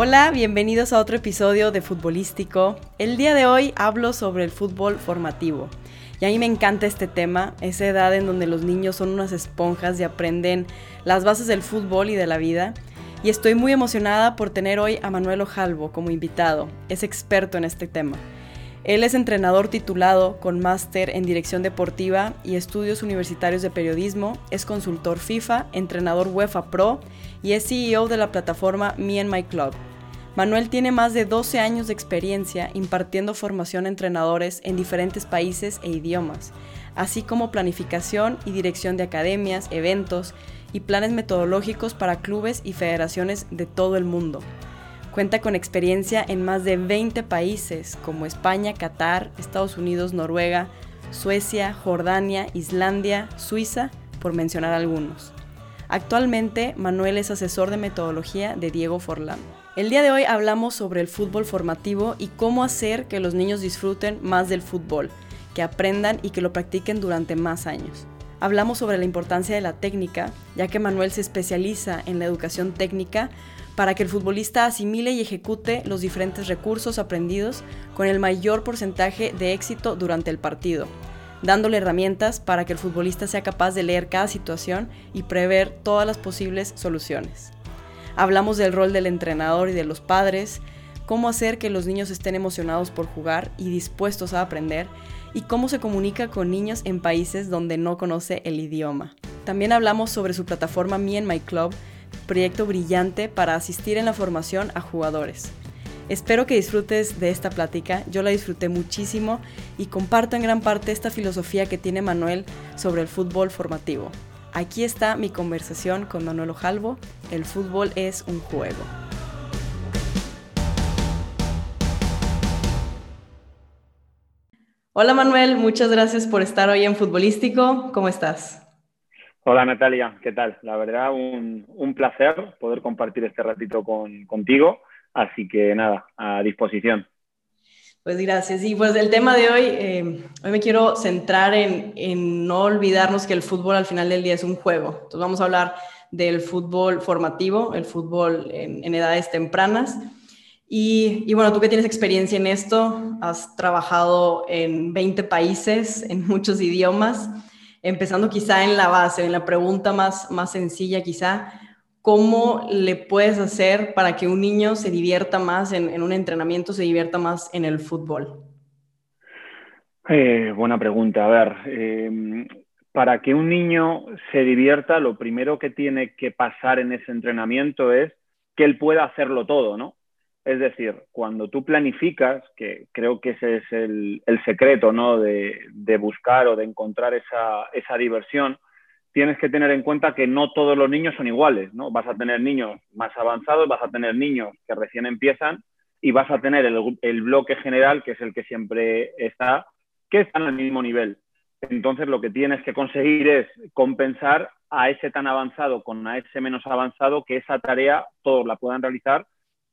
Hola, bienvenidos a otro episodio de Futbolístico. El día de hoy hablo sobre el fútbol formativo. Y a mí me encanta este tema, esa edad en donde los niños son unas esponjas y aprenden las bases del fútbol y de la vida. Y estoy muy emocionada por tener hoy a Manuel Ojalvo como invitado. Es experto en este tema. Él es entrenador titulado con máster en dirección deportiva y estudios universitarios de periodismo, es consultor FIFA, entrenador UEFA Pro y es CEO de la plataforma Me and My Club. Manuel tiene más de 12 años de experiencia impartiendo formación a entrenadores en diferentes países e idiomas, así como planificación y dirección de academias, eventos y planes metodológicos para clubes y federaciones de todo el mundo. Cuenta con experiencia en más de 20 países como España, Qatar, Estados Unidos, Noruega, Suecia, Jordania, Islandia, Suiza, por mencionar algunos. Actualmente, Manuel es asesor de metodología de Diego Forlán. El día de hoy hablamos sobre el fútbol formativo y cómo hacer que los niños disfruten más del fútbol, que aprendan y que lo practiquen durante más años. Hablamos sobre la importancia de la técnica, ya que Manuel se especializa en la educación técnica para que el futbolista asimile y ejecute los diferentes recursos aprendidos con el mayor porcentaje de éxito durante el partido, dándole herramientas para que el futbolista sea capaz de leer cada situación y prever todas las posibles soluciones. Hablamos del rol del entrenador y de los padres, cómo hacer que los niños estén emocionados por jugar y dispuestos a aprender, y cómo se comunica con niños en países donde no conoce el idioma. También hablamos sobre su plataforma Me and My Club, proyecto brillante para asistir en la formación a jugadores. Espero que disfrutes de esta plática, yo la disfruté muchísimo y comparto en gran parte esta filosofía que tiene Manuel sobre el fútbol formativo. Aquí está mi conversación con Manuel Ojalvo. El fútbol es un juego. Hola Manuel, muchas gracias por estar hoy en Futbolístico. ¿Cómo estás? Hola Natalia, ¿qué tal? La verdad, un, placer poder compartir este ratito con, contigo. Así que nada, a disposición. Pues gracias. Y pues el tema de hoy, eh, hoy me quiero centrar en, en, no olvidarnos que el fútbol al final del día es un juego. Entonces vamos a hablar del fútbol formativo, el fútbol en, en edades tempranas. Y, y, bueno, tú que tienes experiencia en esto, has trabajado en 20 países, en muchos idiomas, empezando quizá en la base, en la pregunta más, más sencilla quizá, ¿cómo le puedes hacer para que un niño se divierta más en, un entrenamiento, se divierta más en el fútbol? Eh, buena pregunta. A ver, eh, para que un niño se divierta, lo primero que tiene que pasar en ese entrenamiento es que él pueda hacerlo todo, ¿no? Es decir, cuando tú planificas, que creo que ese es el, secreto, ¿no? De, de, buscar o de encontrar esa, esa diversión, tienes que tener en cuenta que no todos los niños son iguales, ¿no? Vas a tener niños más avanzados, vas a tener niños que recién empiezan y vas a tener el, bloque general, que es el que siempre está, que están al mismo nivel. Entonces, lo que tienes que conseguir es compensar a ese tan avanzado con a ese menos avanzado, que esa tarea todos la puedan realizar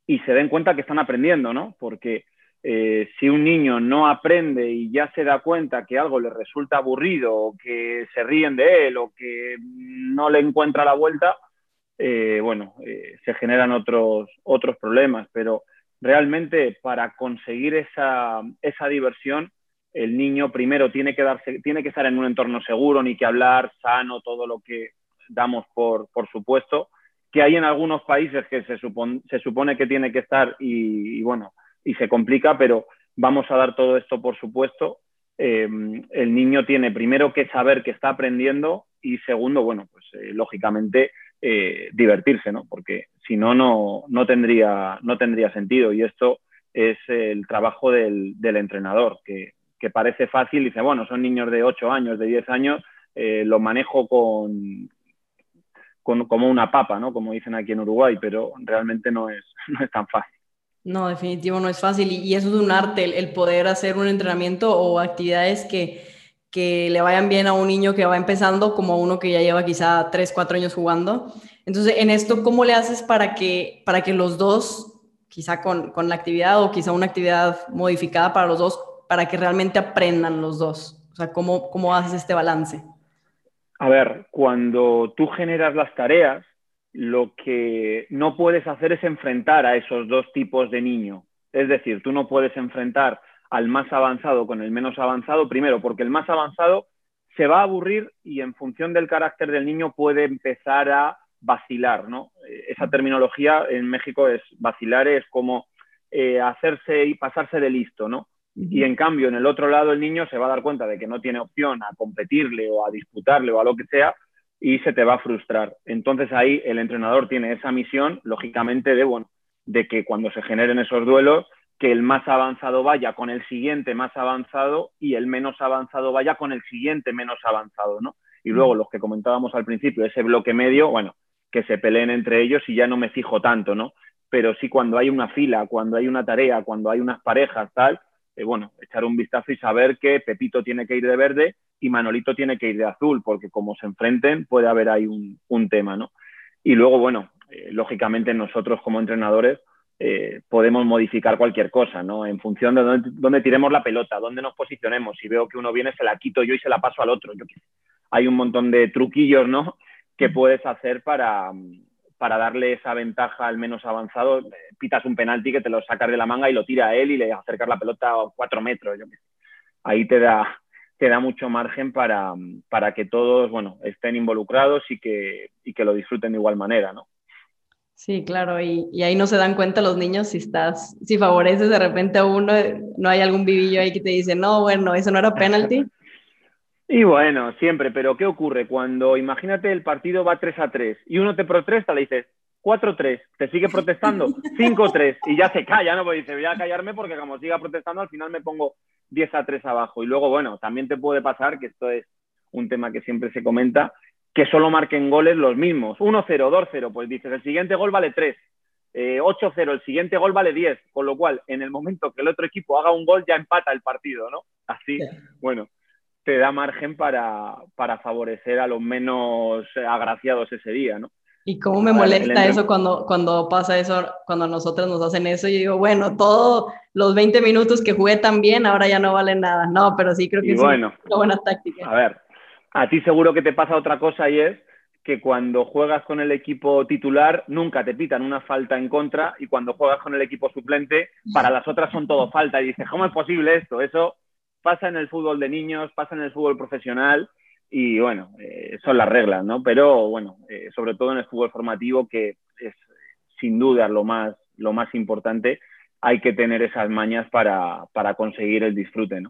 y se den cuenta que están aprendiendo, ¿no? Porque eh, si un niño no aprende y ya se da cuenta que algo le resulta aburrido o que se ríen de él o que no le encuentra la vuelta, eh, bueno, eh, se generan otros, otros problemas. Pero realmente para conseguir esa, esa diversión, el niño primero tiene que, darse, tiene que estar en un entorno seguro, ni que hablar, sano, todo lo que damos por, por supuesto, que hay en algunos países que se, supone, se supone que tiene que estar y bueno, y se complica, pero vamos a dar todo esto por supuesto. Eh, el niño tiene primero que saber que está aprendiendo y segundo, bueno, pues eh, lógicamente eh, divertirse, ¿no? Porque si no, no, tendría, no tendría sentido. Y esto es el trabajo del, entrenador, que, parece fácil, dice, bueno, son niños de 8 años, de 10 años, lo manejo con, con, como una papa, ¿no? Como dicen aquí en Uruguay, pero realmente no es, no es tan fácil. No, definitivo no es fácil y, eso es un arte, el, poder hacer un entrenamiento o actividades que, que, le vayan bien a un niño que va empezando como a uno que ya lleva quizá 3, 4 años jugando. Entonces, en esto, ¿cómo le haces para que, para que los dos, quizá con, con la actividad o quizá una actividad modificada para los dos, para que realmente aprendan los dos? O sea, ¿cómo, cómo haces este balance? A ver, cuando tú generas las tareas, lo que no puedes hacer es enfrentar a esos dos tipos de niño. Es decir, tú no puedes enfrentar al más avanzado con el menos avanzado, primero, porque el más avanzado se va a aburrir y en función del carácter del niño puede empezar a vacilar, ¿no? Eh, esa terminología en México es vacilar, es como eh, hacerse y pasarse de listo, ¿no? Y en cambio, en el otro lado, el niño se va a dar cuenta de que no tiene opción a competirle o a disputarle o a lo que sea y se te va a frustrar. Entonces ahí el entrenador tiene esa misión, lógicamente, de, bueno, de que cuando se generen esos duelos, que el más avanzado vaya con el siguiente más avanzado y el menos avanzado vaya con el siguiente menos avanzado, ¿no? Y luego los que comentábamos al principio, ese bloque medio, bueno, que se peleen entre ellos y ya no me fijo tanto, ¿no? Pero sí cuando hay una fila, cuando hay una tarea, cuando hay unas parejas, tal, eh, bueno, echar un vistazo y saber que Pepito tiene que ir de verde y Manolito tiene que ir de azul, porque como se enfrenten puede haber ahí un, tema, ¿no? Y luego, bueno, eh, lógicamente nosotros como entrenadores eh, podemos modificar cualquier cosa, ¿no? En función de dónde, tiremos la pelota, dónde nos posicionemos. Si veo que uno viene, se la quito yo y se la paso al otro. Yo, hay un montón de truquillos, ¿no? Que puedes hacer para, para darle esa ventaja al menos avanzado. Pitas un penalti que te lo sacas de la manga y lo tira a él y le acercas la pelota a cuatro metros. Yo, ahí te da, te da mucho margen para, para que todos, bueno, estén involucrados y que, y que lo disfruten de igual manera, ¿no? Sí, claro, y, y, ahí no se dan cuenta los niños si estás, si favoreces de repente a uno, no hay algún vivillo ahí que te dice, no, bueno, eso no era penalti. Y bueno, siempre, pero ¿qué ocurre? Cuando imagínate el partido va 3 a 3 y uno te protesta, le dices 4-3, te sigue protestando 5-3 y ya se calla, ¿no? Porque dice, voy a callarme porque como siga protestando al final me pongo 10 a 3 abajo. Y luego, bueno, también te puede pasar, que esto es un tema que siempre se comenta, que solo marquen goles los mismos. 1-0, 2-0, pues dices, el siguiente gol vale 3. 8-0, eh, el siguiente gol vale 10, con lo cual en el momento que el otro equipo haga un gol ya empata el partido, ¿no? Así, bueno, te da margen para, para favorecer a los menos agraciados ese día, ¿no? Y cómo me molesta eso cuando, cuando pasa eso, cuando a nosotros nos hacen eso, yo digo, bueno, todos los 20 minutos que jugué tan bien, ahora ya no valen nada. No, pero sí creo que es una buena táctica. A ver, a ti seguro que te pasa otra cosa y es que cuando juegas con el equipo titular nunca te pitan una falta en contra y cuando juegas con el equipo suplente para las otras son todo falta y dices, ¿cómo es posible esto? Eso pasa en el fútbol de niños, pasa en el fútbol profesional y bueno, eh, son las reglas, ¿no? Pero bueno, eh, sobre todo en el fútbol formativo que es sin duda lo más, lo más importante, hay que tener esas mañas para, para conseguir el disfrute, ¿no?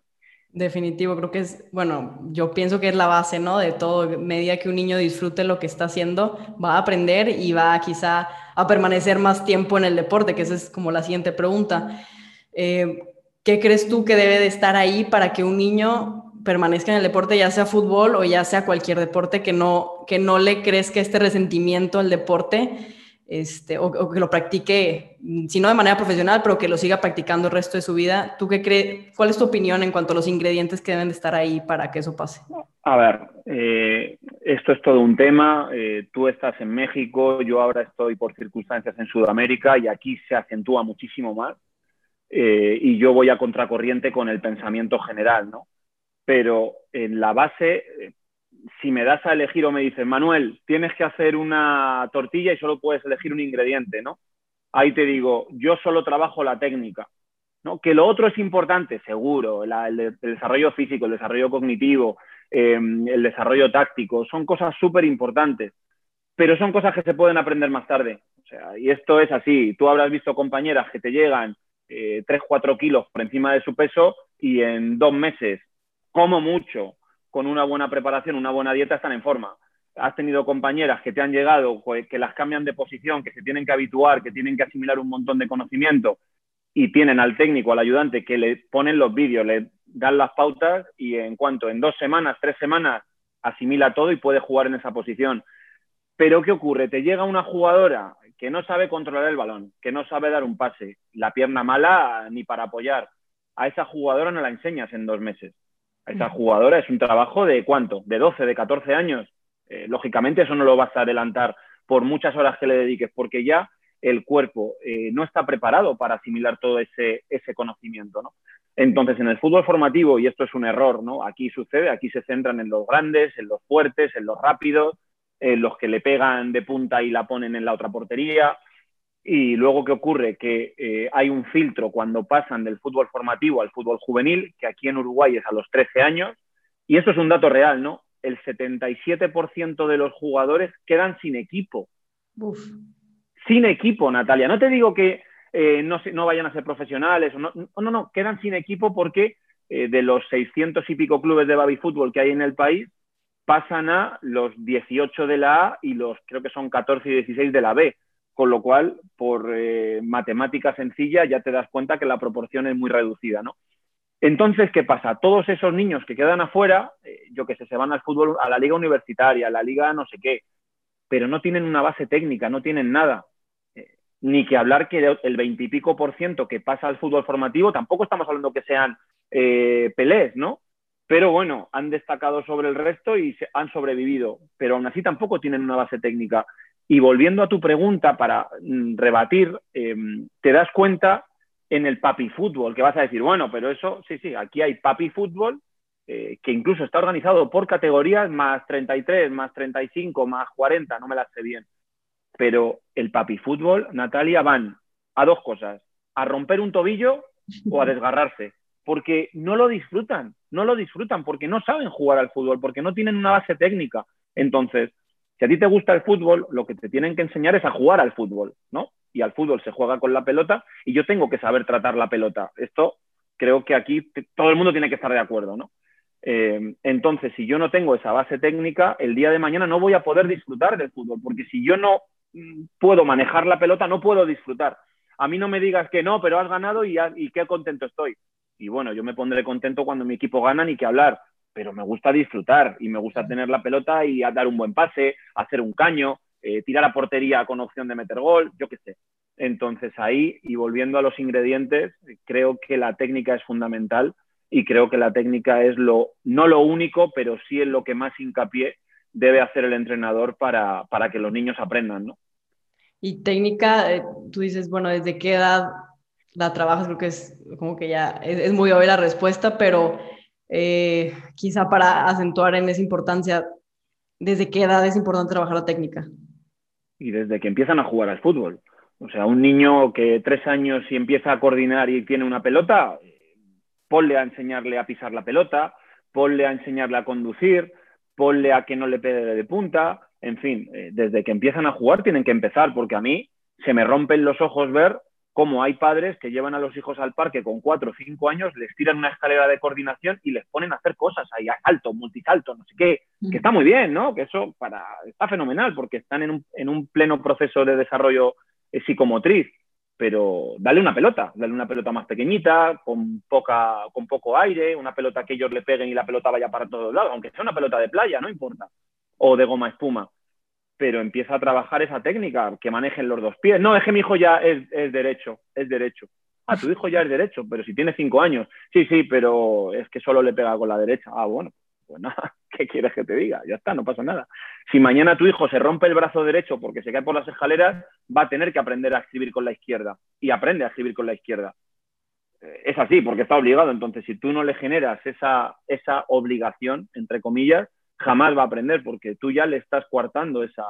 Definitivo, creo que es, bueno, yo pienso que es la base, ¿no? De todo, medida que un niño disfrute lo que está haciendo, va a aprender y va quizá a permanecer más tiempo en el deporte, que esa es como la siguiente pregunta. Eh, ¿Qué crees tú que debe de estar ahí para que un niño permanezca en el deporte, ya sea fútbol o ya sea cualquier deporte, que no, que no le crezca este resentimiento al deporte? este, o, que lo practique, mm, si no de manera profesional, pero que lo siga practicando el resto de su vida. ¿Tú qué crees? ¿Cuál es tu opinión en cuanto a los ingredientes que deben de estar ahí para que eso pase? A ver, eh, esto es todo un tema. Eh, tú estás en México, yo ahora estoy por circunstancias en Sudamérica y aquí se acentúa muchísimo más. Eh, y yo voy a contracorriente con el pensamiento general, ¿no? Pero en la base, si me das a elegir o me dices, Manuel, tienes que hacer una tortilla y solo puedes elegir un ingrediente, ¿no? Ahí te digo, yo solo trabajo la técnica, ¿no? Que lo otro es importante, seguro, el, desarrollo físico, el desarrollo cognitivo, em, el desarrollo táctico, son cosas súper importantes, pero son cosas que se pueden aprender más tarde. O sea, y esto es así, tú habrás visto compañeras que te llegan eh, 3, 4 kilos por encima de su peso y en dos meses, como mucho, con una buena preparación, una buena dieta, están en forma. Has tenido compañeras que te han llegado, pues, que las cambian de posición, que se tienen que habituar, que tienen que asimilar un montón de conocimiento y tienen al técnico, al ayudante, que le ponen los vídeos, le dan las pautas y en cuanto en dos semanas, tres semanas, asimila todo y puede jugar en esa posición. Pero ¿qué ocurre? Te llega una jugadora que no sabe controlar el balón, que no sabe dar un pase, la pierna mala ni para apoyar. A esa jugadora no la enseñas en dos meses a esa jugadora es un trabajo de cuánto, de 12, de 14 años. Eh, lógicamente eso no lo vas a adelantar por muchas horas que le dediques, porque ya el cuerpo eh, no está preparado para asimilar todo ese, ese conocimiento, ¿no? Entonces, en el fútbol formativo, y esto es un error, ¿no? Aquí sucede, aquí se centran en los grandes, en los fuertes, en los rápidos, eh, los que le pegan de punta y la ponen en la otra portería. Y luego, ¿qué ocurre? Que eh, hay un filtro cuando pasan del fútbol formativo al fútbol juvenil, que aquí en Uruguay es a los 13 años. Y esto es un dato real, ¿no? El 77% de los jugadores quedan sin equipo. Sin equipo, Natalia. No te digo que eh, no, no, vayan a ser profesionales, no, no, no, quedan sin equipo porque de los 600 y pico clubes de baby fútbol que hay en el país, pasan a los 18 de la A y los creo que son 14 y 16 de la B. Con lo cual, por eh, matemática sencilla, ya te das cuenta que la proporción es muy reducida, ¿no? Entonces, ¿qué pasa? Todos esos niños que quedan afuera, eh, yo que sé, se van al fútbol, a la liga universitaria, a la liga no sé qué, pero no tienen una base técnica, no tienen nada. Eh, ni que hablar que el veintipico por ciento que pasa al fútbol formativo, tampoco estamos hablando que sean pelés, ¿no? pero bueno, han destacado sobre el resto y han sobrevivido, pero aún así tampoco tienen una base técnica. Y volviendo a tu pregunta para mm, rebatir, em, te das cuenta en el papi fútbol, que vas a decir, bueno, pero eso, sí, sí, aquí hay papi fútbol, eh, que incluso está organizado por categorías más 33, más 35, más 40, no me las sé bien. Pero el papi fútbol, Natalia, van a dos cosas, a romper un tobillo o a desgarrarse porque no lo disfrutan, no lo disfrutan, porque no saben jugar al fútbol, porque no tienen una base técnica. Entonces, si a ti te gusta el fútbol, lo que te tienen que enseñar es a jugar al fútbol, ¿no? Y al fútbol se juega con la pelota y yo tengo que saber tratar la pelota. Esto creo que aquí todo el mundo tiene que estar de acuerdo, ¿no? Eh, entonces, si yo no tengo esa base técnica, el día de mañana no voy a poder disfrutar del fútbol, porque si yo no mm, puedo manejar la pelota, no puedo disfrutar. A mí no me digas que no, pero has ganado y, y qué contento estoy y bueno, yo me pondré contento cuando mi equipo gana ni que hablar, pero me gusta disfrutar y me gusta tener la pelota y dar un buen pase, hacer un caño, eh, tirar a portería con opción de meter gol, yo qué sé. Entonces ahí, y volviendo a los ingredientes, creo que la técnica es fundamental y creo que la técnica es lo, no lo único, pero sí es lo que más hincapié debe hacer el entrenador para, para que los niños aprendan, ¿no? Y técnica, eh, tú dices, bueno, ¿desde qué edad la trabajas, creo que es como que ya es, muy obvia la respuesta, pero eh, quizá para acentuar en esa importancia, ¿desde qué edad es importante trabajar la técnica? Y desde que empiezan a jugar al fútbol. O sea, un niño que tres años y empieza a coordinar y tiene una pelota, ponle a enseñarle a pisar la pelota, ponle a enseñarle a conducir, ponle a que no le pegue de punta, en fin, eh, desde que empiezan a jugar tienen que empezar, porque a mí se me rompen los ojos ver como hay padres que llevan a los hijos al parque con cuatro o cinco años, les tiran una escalera de coordinación y les ponen a hacer cosas ahí, alto, multisalto, no sé qué, que está muy bien, ¿no? Que eso para, está fenomenal porque están en un, en un pleno proceso de desarrollo eh, psicomotriz, pero dale una pelota, dale una pelota más pequeñita, con, poca, con poco aire, una pelota que ellos le peguen y la pelota vaya para todos lados, aunque sea una pelota de playa, no importa, o de goma espuma pero empieza a trabajar esa técnica, que manejen los dos pies. No, es que mi hijo ya es, derecho, es derecho. Ah, tu hijo ya es derecho, pero si tiene cinco años. Sí, sí, pero es que solo le pega con la derecha. Ah, bueno, pues nada, ¿qué quieres que te diga? Ya está, no pasa nada. Si mañana tu hijo se rompe el brazo derecho porque se cae por las escaleras, va a tener que aprender a escribir con la izquierda. Y aprende a escribir con la izquierda. Eh, es así, porque está obligado. Entonces, si tú no le generas esa, esa obligación, entre comillas, jamás va a aprender porque tú ya le estás coartando esa,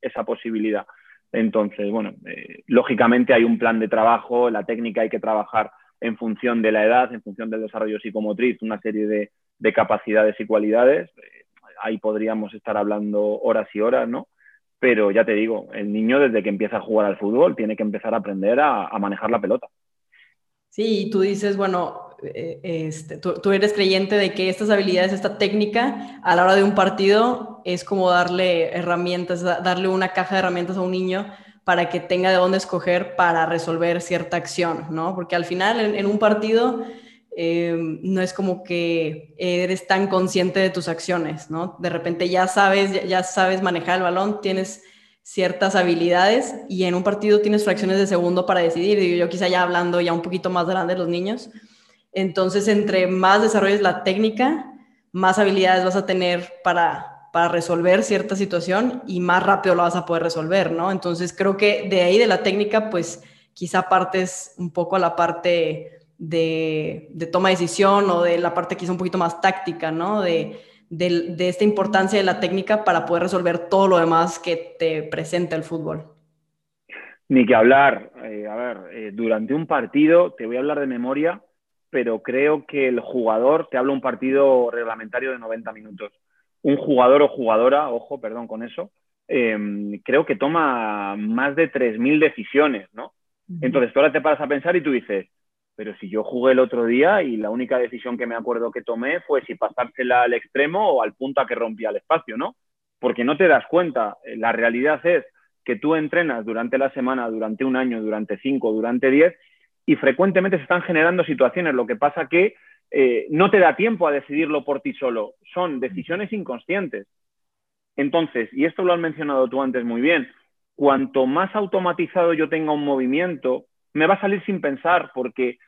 esa posibilidad. Entonces, bueno, eh, lógicamente hay un plan de trabajo, la técnica hay que trabajar en función de la edad, en función del desarrollo psicomotriz, una serie de, de capacidades y cualidades. Eh, ahí podríamos estar hablando horas y horas, ¿no? Pero ya te digo, el niño desde que empieza a jugar al fútbol tiene que empezar a aprender a, manejar la pelota. Sí, tú dices, bueno, este, tú, eres creyente de que estas habilidades, esta técnica, a la hora de un partido, es como darle herramientas, darle una caja de herramientas a un niño para que tenga de dónde escoger para resolver cierta acción, ¿no? Porque al final, en, un partido, eh, no es como que eres tan consciente de tus acciones, ¿no? De repente ya sabes, ya sabes manejar el balón, tienes ciertas habilidades y en un partido tienes fracciones de segundo para decidir. Yo quizá ya hablando ya un poquito más grande de los niños, entonces, entre más desarrolles la técnica, más habilidades vas a tener para, para resolver cierta situación y más rápido lo vas a poder resolver, ¿no? Entonces, creo que de ahí de la técnica, pues quizá partes un poco a la parte de, toma de decisión o de la parte quizá un poquito más táctica, ¿no? De, de, esta importancia de la técnica para poder resolver todo lo demás que te presenta el fútbol. Ni que hablar. Eh, a ver, eh, durante un partido, te voy a hablar de memoria, pero creo que el jugador, te habla un partido reglamentario de 90 minutos. Un jugador o jugadora, ojo, perdón con eso, em, creo que toma más de 3.000 decisiones, ¿no? Entonces tú ahora te paras a pensar y tú dices, pero si yo jugué el otro día y la única decisión que me acuerdo que tomé fue si pasársela al extremo o al punto a que rompía el espacio, ¿no? Porque no te das cuenta. La realidad es que tú entrenas durante la semana, durante un año, durante cinco, durante diez, y frecuentemente se están generando situaciones. Lo que pasa que eh, no te da tiempo a decidirlo por ti solo. Son decisiones inconscientes. Entonces, y esto lo has mencionado tú antes muy bien, cuanto más automatizado yo tenga un movimiento, me va a salir sin pensar porque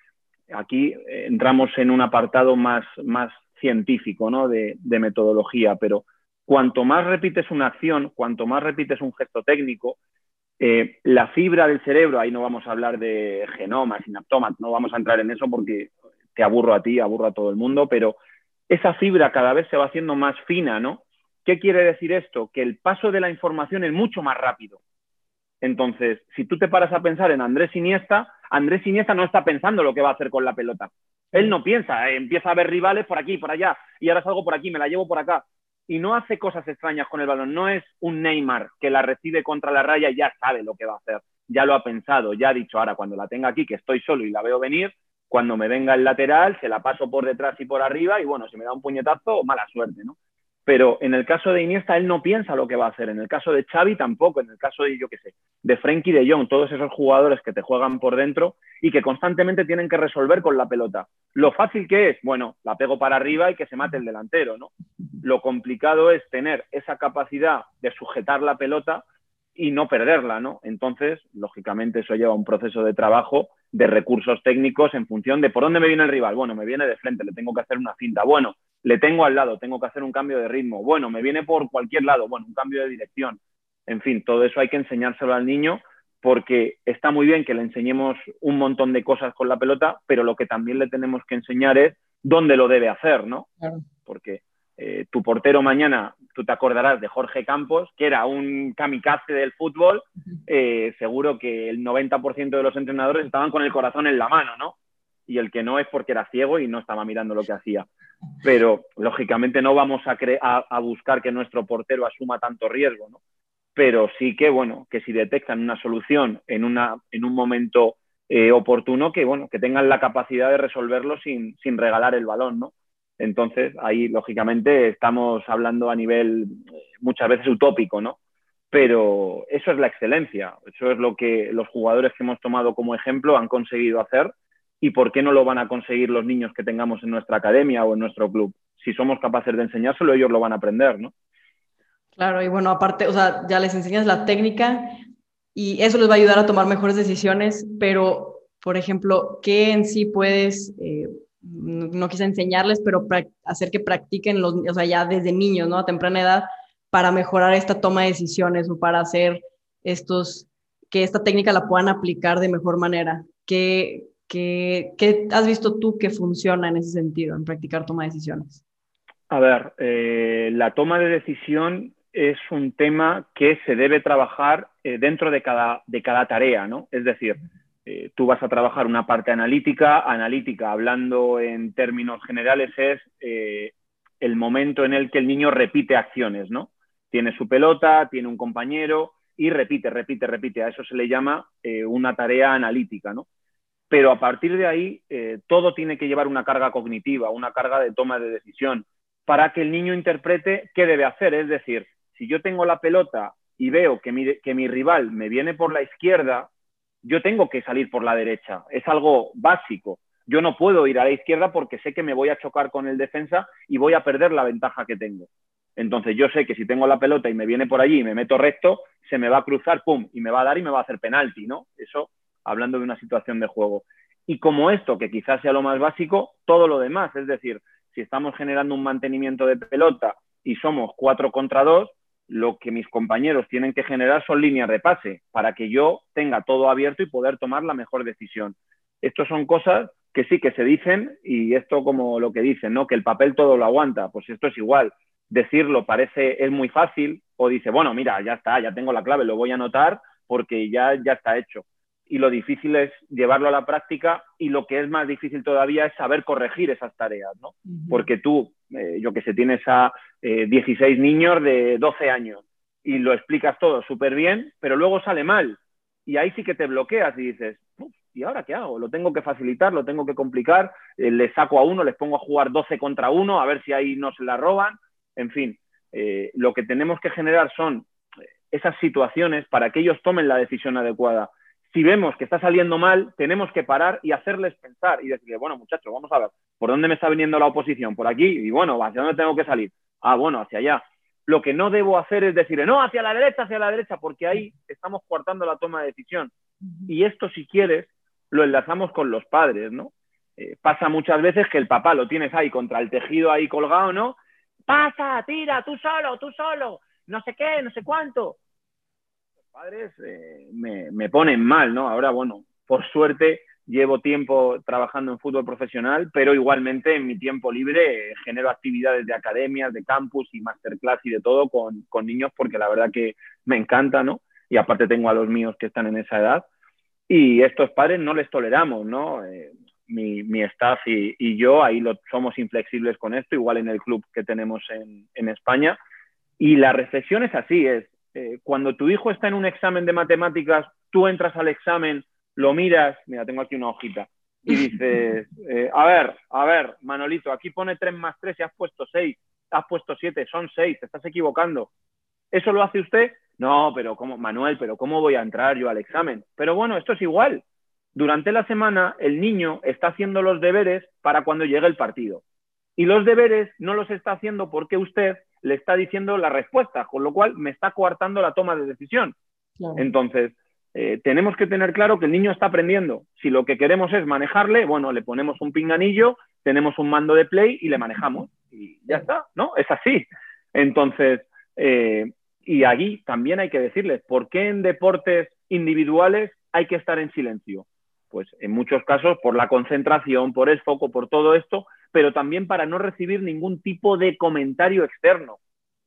aquí eh, entramos en un apartado más, más científico ¿no? de, metodología, pero cuanto más repites una acción, cuanto más repites un gesto técnico, eh, la fibra del cerebro, ahí no vamos a hablar de genomas, sinaptomas, no vamos a entrar en eso porque te aburro a ti, aburro a todo el mundo, pero esa fibra cada vez se va haciendo más fina, ¿no? ¿Qué quiere decir esto? Que el paso de la información es mucho más rápido. Entonces, si tú te paras a pensar en Andrés Iniesta, Andrés Iniesta no está pensando lo que va a hacer con la pelota. Él no piensa, eh, empieza a ver rivales por aquí, por allá, y ahora salgo por aquí, me la llevo por acá. Y no hace cosas extrañas con el balón. No es un Neymar que la recibe contra la raya y ya sabe lo que va a hacer. Ya lo ha pensado, ya ha dicho, ahora cuando la tenga aquí, que estoy solo y la veo venir, cuando me venga el lateral, se la paso por detrás y por arriba, y bueno, si me da un puñetazo, mala suerte, ¿no? Pero en el caso de Iniesta, él no piensa lo que va a hacer. En el caso de Xavi, tampoco. En el caso de, yo qué sé, de Frenkie de Jong, todos esos jugadores que te juegan por dentro y que constantemente tienen que resolver con la pelota. Lo fácil que es, bueno, la pego para arriba y que se mate el delantero, ¿no? Lo complicado es tener esa capacidad de sujetar la pelota y no perderla, ¿no? Entonces, lógicamente, eso lleva un proceso de trabajo de recursos técnicos en función de por dónde me viene el rival. Bueno, me viene de frente, le tengo que hacer una cinta. Bueno, le tengo al lado, tengo que hacer un cambio de ritmo. Bueno, me viene por cualquier lado, bueno, un cambio de dirección. En fin, todo eso hay que enseñárselo al niño porque está muy bien que le enseñemos un montón de cosas con la pelota, pero lo que también le tenemos que enseñar es dónde lo debe hacer, ¿no? Porque eh, tu portero mañana, tú te acordarás de Jorge Campos, que era un kamikaze del fútbol, eh, seguro que el 90% de los entrenadores estaban con el corazón en la mano, ¿no? Y el que no es porque era ciego y no estaba mirando lo que hacía pero lógicamente no vamos a, a, buscar que nuestro portero asuma tanto riesgo, ¿no? Pero sí que, bueno, que si detectan una solución en, una, en un momento eh, oportuno, que, bueno, que tengan la capacidad de resolverlo sin, sin regalar el balón, ¿no? Entonces, ahí, lógicamente, estamos hablando a nivel eh, muchas veces utópico, ¿no? Pero eso es la excelencia, eso es lo que los jugadores que hemos tomado como ejemplo han conseguido hacer y por qué no lo van a conseguir los niños que tengamos en nuestra academia o en nuestro club. Si somos capaces de enseñárselo, ellos lo van a aprender, ¿no? Claro, y bueno, aparte, o sea, ya les enseñas la técnica y eso les va a ayudar a tomar mejores decisiones, pero, por ejemplo, ¿qué en sí puedes, eh, no quise enseñarles, pero hacer que practiquen los, o sea, ya desde niños, ¿no? A temprana edad, para mejorar esta toma de decisiones o para hacer estos, que esta técnica la puedan aplicar de mejor manera? ¿Qué, ¿Qué, has visto tú que funciona en ese sentido, en practicar toma de decisiones? A ver, eh, la toma de decisión es un tema que se debe trabajar eh, dentro de cada, de cada tarea, ¿no? Es decir, eh, tú vas a trabajar una parte analítica. Analítica, hablando en términos generales, es el momento en el que el niño repite acciones, ¿no? Tiene su pelota, tiene un compañero y repite, repite, repite. A eso se le llama una tarea analítica, ¿no? pero a partir de ahí eh, todo tiene que llevar una carga cognitiva, una carga de toma de decisión, para que el niño interprete qué debe hacer. Es decir, si yo tengo la pelota y veo que mi rival me viene por la izquierda, yo tengo que salir por la derecha. Es algo básico. Yo no puedo ir a la izquierda porque sé que me voy a chocar con el defensa y voy a perder la ventaja que tengo. Entonces yo sé que si tengo la pelota y me viene por allí y me meto recto, se me va a cruzar, pum, y me va a dar y me va a hacer penalti, ¿no? Eso hablando de una situación de juego. Y como esto, que quizás sea lo más básico, todo lo demás, es decir, si estamos generando un mantenimiento de pelota y somos cuatro contra dos, lo que mis compañeros tienen que generar son líneas de pase para que yo tenga todo abierto y poder tomar la mejor decisión. Estas son cosas que sí que se dicen y esto como lo que dicen, ¿no? Que el papel todo lo aguanta. Pues esto es igual. decirlo parece, es muy fácil, o dice, bueno, mira, ya está, ya tengo la clave, lo voy a anotar porque ya, ya está hecho. Y lo difícil es llevarlo a la práctica y lo que es más difícil todavía es saber corregir esas tareas, ¿no? Porque tú, eh, yo que sé, tienes a 16 eh, niños de 12 años y lo explicas todo súper bien, pero luego sale mal. Y ahí sí que te bloqueas y dices, ¿y ahora qué hago? Lo tengo que facilitar, lo tengo que complicar, eh, le saco a uno, les pongo a jugar 12 contra uno, a ver si ahí no se la roban. En fin, eh, lo que tenemos que generar son esas situaciones para que ellos tomen la decisión adecuada. Si vemos que está saliendo mal, tenemos que parar y hacerles pensar y decirle, bueno, muchachos, vamos a ver, ¿por dónde me está viniendo la oposición? ¿Por aquí? Y bueno, ¿hacia dónde tengo que salir? Ah, bueno, hacia allá. Lo que no debo hacer es decirle, no, hacia la derecha, hacia la derecha, porque ahí estamos cortando la toma de decisión. Y esto, si quieres, lo enlazamos con los padres, ¿no? Eh, pasa muchas veces que el papá lo tienes ahí contra el tejido ahí colgado, ¿no? Pasa, tira, tú solo, tú solo, no sé qué, no sé cuánto. Padres eh, me, me ponen mal, ¿no? Ahora, bueno, por suerte llevo tiempo trabajando en fútbol profesional, pero igualmente en mi tiempo libre genero actividades de academias, de campus y masterclass y de todo con, con, niños porque la verdad que me encanta, ¿no? Y aparte tengo a los míos que están en esa edad y estos padres no les toleramos, ¿no? Eh, mi, mi, staff y, y yo ahí lo, somos inflexibles con esto, igual en el club que tenemos en, en España. Y la reflexión es así, es eh, cuando tu hijo está en un examen de matemáticas, tú entras al examen, lo miras, mira, tengo aquí una hojita, y dices, eh, a ver, a ver, Manolito, aquí pone 3 más 3 y has puesto 6, has puesto 7, son 6, te estás equivocando. ¿Eso lo hace usted? No, pero ¿cómo, Manuel, pero ¿cómo voy a entrar yo al examen? Pero bueno, esto es igual. Durante la semana el niño está haciendo los deberes para cuando llegue el partido. Y los deberes no los está haciendo porque usted le está diciendo la respuesta, con lo cual me está coartando la toma de decisión. Entonces, eh, tenemos que tener claro que el niño está aprendiendo. Si lo que queremos es manejarle, bueno, le ponemos un pinganillo, tenemos un mando de play y le manejamos. Y ya está, ¿no? Es así. Entonces, eh, y allí también hay que decirles, ¿por qué en deportes individuales hay que estar en silencio? Pues en muchos casos por la concentración, por el foco, por todo esto, pero también para no recibir ningún tipo de comentario externo.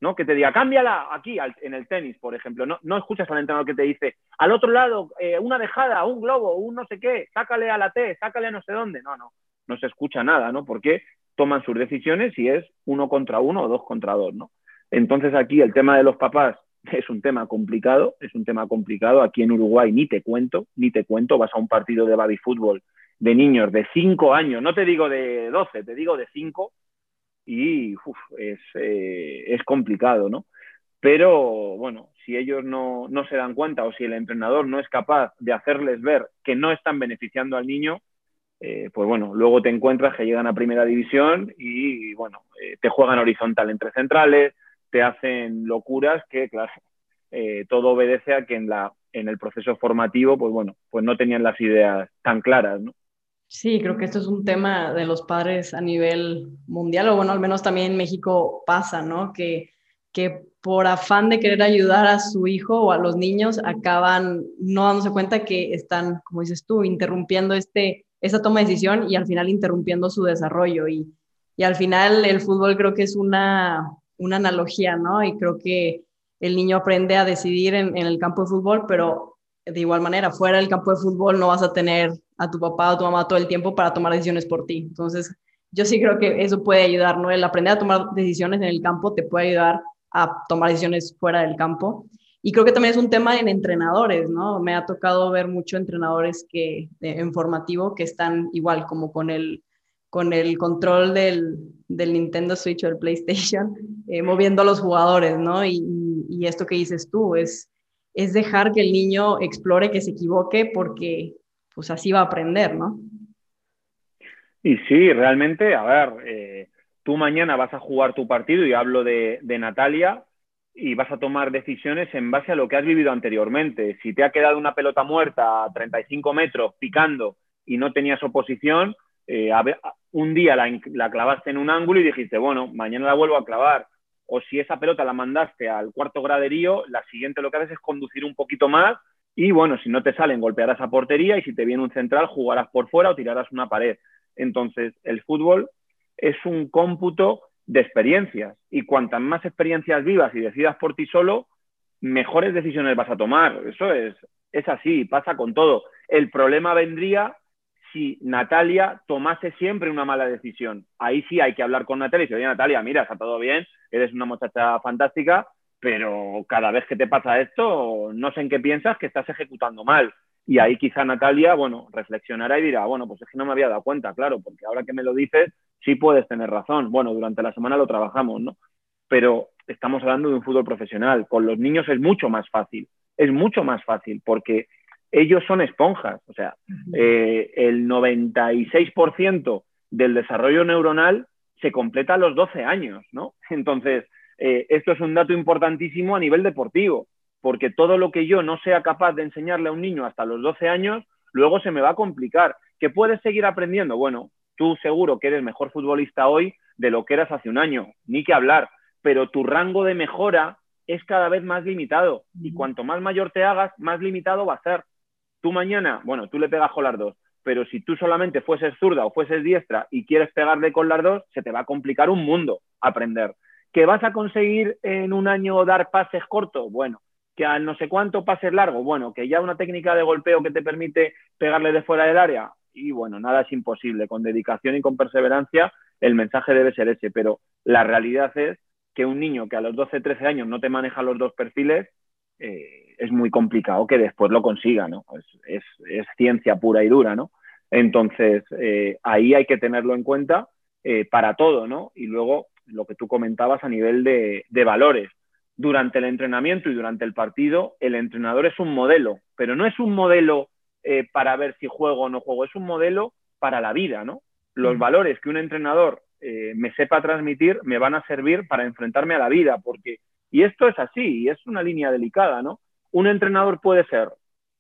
¿no? Que te diga, cámbiala aquí en el tenis, por ejemplo. No, no escuchas al entrenador que te dice, al otro lado, eh, una dejada, un globo, un no sé qué, sácale a la T, sácale a no sé dónde. No, no, no se escucha nada, ¿no? Porque toman sus decisiones y es uno contra uno o dos contra dos, ¿no? Entonces aquí el tema de los papás es un tema complicado, es un tema complicado. Aquí en Uruguay ni te cuento, ni te cuento, vas a un partido de baby fútbol de niños de 5 años, no te digo de 12, te digo de 5, y es, eh, es complicado, ¿no? Pero bueno, si ellos no, no, se dan cuenta o si el entrenador no es capaz de hacerles ver que no están beneficiando al niño, eh, pues bueno, luego te encuentras que llegan a primera división y bueno, eh, te juegan horizontal entre centrales, te hacen locuras que, claro, todo obedece a que en, la, en el proceso formativo, pues bueno, pues no tenían las ideas tan claras, ¿no? Sí, creo que esto es un tema de los padres a nivel mundial, o bueno, al menos también en México pasa, ¿no? Que, que por afán de querer ayudar a su hijo o a los niños, acaban no dándose cuenta que están, como dices tú, interrumpiendo este, esa toma de decisión y al final interrumpiendo su desarrollo. Y, y al final el fútbol creo que es una, una analogía, ¿no? Y creo que el niño aprende a decidir en, en el campo de fútbol, pero de igual manera, fuera del campo de fútbol no vas a tener a tu papá o tu mamá todo el tiempo para tomar decisiones por ti. Entonces, yo sí creo que eso puede ayudar, ¿no? El aprender a tomar decisiones en el campo te puede ayudar a tomar decisiones fuera del campo. Y creo que también es un tema en entrenadores, ¿no? Me ha tocado ver muchos entrenadores que, en formativo que están igual como con el, con el control del, del Nintendo Switch o el PlayStation, eh, moviendo a los jugadores, ¿no? Y, y, esto que dices tú es, es dejar que el niño explore, que se equivoque, porque pues así va a aprender, ¿no? Y sí, realmente, a ver, eh, tú mañana vas a jugar tu partido y hablo de, Natalia y vas a tomar decisiones en base a lo que has vivido anteriormente. Si te ha quedado una pelota muerta a 35 metros picando y no tenías oposición, eh, un día la clavaste en un ángulo y dijiste, bueno, mañana la vuelvo a clavar. O si esa pelota la mandaste al cuarto graderío, la siguiente lo que haces es conducir un poquito más y bueno, si no te salen, golpearás a portería y si te viene un central, jugarás por fuera o tirarás una pared. Entonces, el fútbol es un cómputo de experiencias. Y cuantas más experiencias vivas y decidas por ti solo, mejores decisiones vas a tomar. Eso es, es así, pasa con todo. El problema vendría si Natalia tomase siempre una mala decisión. Ahí sí hay que hablar con Natalia y decir, oye Natalia, mira, está todo bien, eres una muchacha fantástica, pero cada vez que te pasa esto, no sé en qué piensas que estás ejecutando mal. Y ahí quizá Natalia, bueno, reflexionará y dirá, bueno, pues es que no me había dado cuenta, claro, porque ahora que me lo dices, sí puedes tener razón. Bueno, durante la semana lo trabajamos, ¿no? Pero estamos hablando de un fútbol profesional. Con los niños es mucho más fácil, es mucho más fácil porque ellos son esponjas. O sea, eh, el 96% del desarrollo neuronal se completa a los 12 años, ¿no? Entonces, eh, esto es un dato importantísimo a nivel deportivo, porque todo lo que yo no sea capaz de enseñarle a un niño hasta los 12 años, luego se me va a complicar. ¿Que puedes seguir aprendiendo? Bueno, tú seguro que eres mejor futbolista hoy de lo que eras hace un año, ni que hablar, pero tu rango de mejora es cada vez más limitado y cuanto más mayor te hagas, más limitado va a ser. Tú mañana, bueno, tú le pegas con las dos, pero si tú solamente fueses zurda o fueses diestra y quieres pegarle con las dos, se te va a complicar un mundo aprender. ¿Que vas a conseguir en un año dar pases cortos? Bueno, que al no sé cuánto pases largo, bueno, que ya una técnica de golpeo que te permite pegarle de fuera del área, y bueno, nada es imposible. Con dedicación y con perseverancia, el mensaje debe ser ese, pero la realidad es que un niño que a los 12, 13 años no te maneja los dos perfiles, eh, es muy complicado que después lo consiga, ¿no? Es, ciencia pura y dura, ¿no? Entonces, eh, ahí hay que tenerlo en cuenta eh, para todo, ¿no? Y luego, lo que tú comentabas a nivel de, de valores. Durante el entrenamiento y durante el partido, el entrenador es un modelo, pero no es un modelo para ver si juego o no juego, es un modelo para la vida, ¿no? Los valores que un entrenador me sepa transmitir me van a servir para enfrentarme a la vida, porque y esto es así, y es una línea delicada, ¿no? Un entrenador puede ser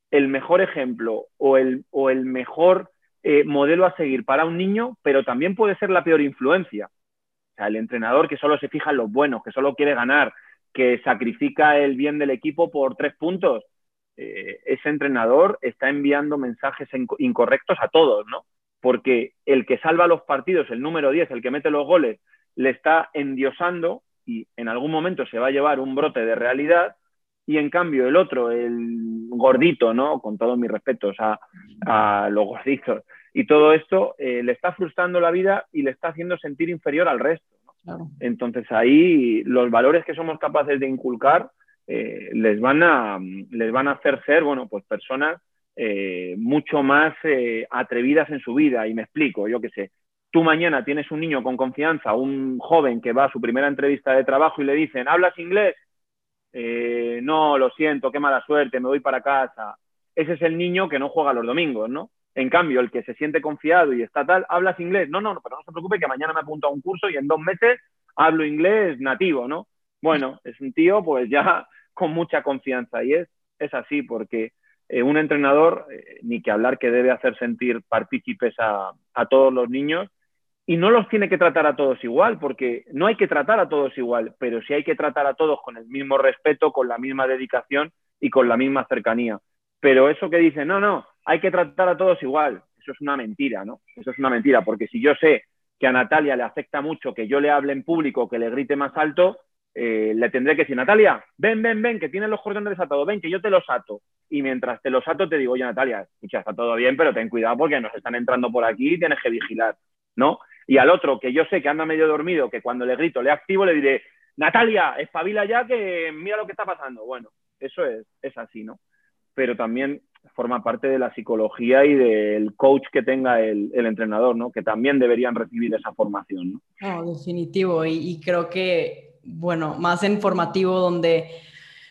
el mejor ejemplo o el, o el mejor eh, modelo a seguir para un niño, pero también puede ser la peor influencia. O sea, el entrenador que solo se fija en los buenos, que solo quiere ganar, que sacrifica el bien del equipo por tres puntos, eh, ese entrenador está enviando mensajes incorrectos a todos, ¿no? Porque el que salva los partidos, el número 10, el que mete los goles, le está endiosando y en algún momento se va a llevar un brote de realidad y en cambio el otro, el gordito, ¿no? Con todos mis respetos a, a los gorditos y todo esto, eh, le está frustrando la vida y le está haciendo sentir inferior al resto. Entonces ahí los valores que somos capaces de inculcar eh, les, van a, les van a hacer ser, bueno, pues personas eh, mucho más atrevidas en su vida. Y me explico, yo qué sé, tú mañana tienes un niño con confianza, un joven que va a su primera entrevista de trabajo y le dicen, ¿hablas inglés? Eh, no, lo siento, qué mala suerte, me voy para casa. Ese es el niño que no juega los domingos, ¿no? En cambio, el que se siente confiado y está tal, ¿hablas inglés? No, no, pero no se preocupe que mañana me apunto a un curso y en dos meses hablo inglés nativo, ¿no? Bueno, es un tío pues ya con mucha confianza y es, es así porque eh, un entrenador, eh, ni que hablar que debe hacer sentir partícipes a, a todos los niños y no los tiene que tratar a todos igual, porque no hay que tratar a todos igual, pero sí hay que tratar a todos con el mismo respeto, con la misma dedicación y con la misma cercanía. Pero eso que dicen, no, no, hay que tratar a todos igual, eso es una mentira, ¿no? Eso es una mentira, porque si yo sé que a Natalia le afecta mucho que yo le hable en público, que le grite más alto, eh, le tendré que decir, Natalia, ven, ven, ven, que tienes los cordones desatados, ven, que yo te los ato. Y mientras te los ato, te digo, oye, Natalia, escucha, está todo bien, pero ten cuidado porque nos están entrando por aquí y tienes que vigilar, ¿no? Y al otro, que yo sé que anda medio dormido, que cuando le grito, le activo, le diré, Natalia, espabila ya que mira lo que está pasando. Bueno, eso es, es así, ¿no? Pero también forma parte de la psicología y del coach que tenga el, entrenador, ¿no? Que también deberían recibir esa formación, ¿no? definitivo. Y, creo que, bueno, más en formativo donde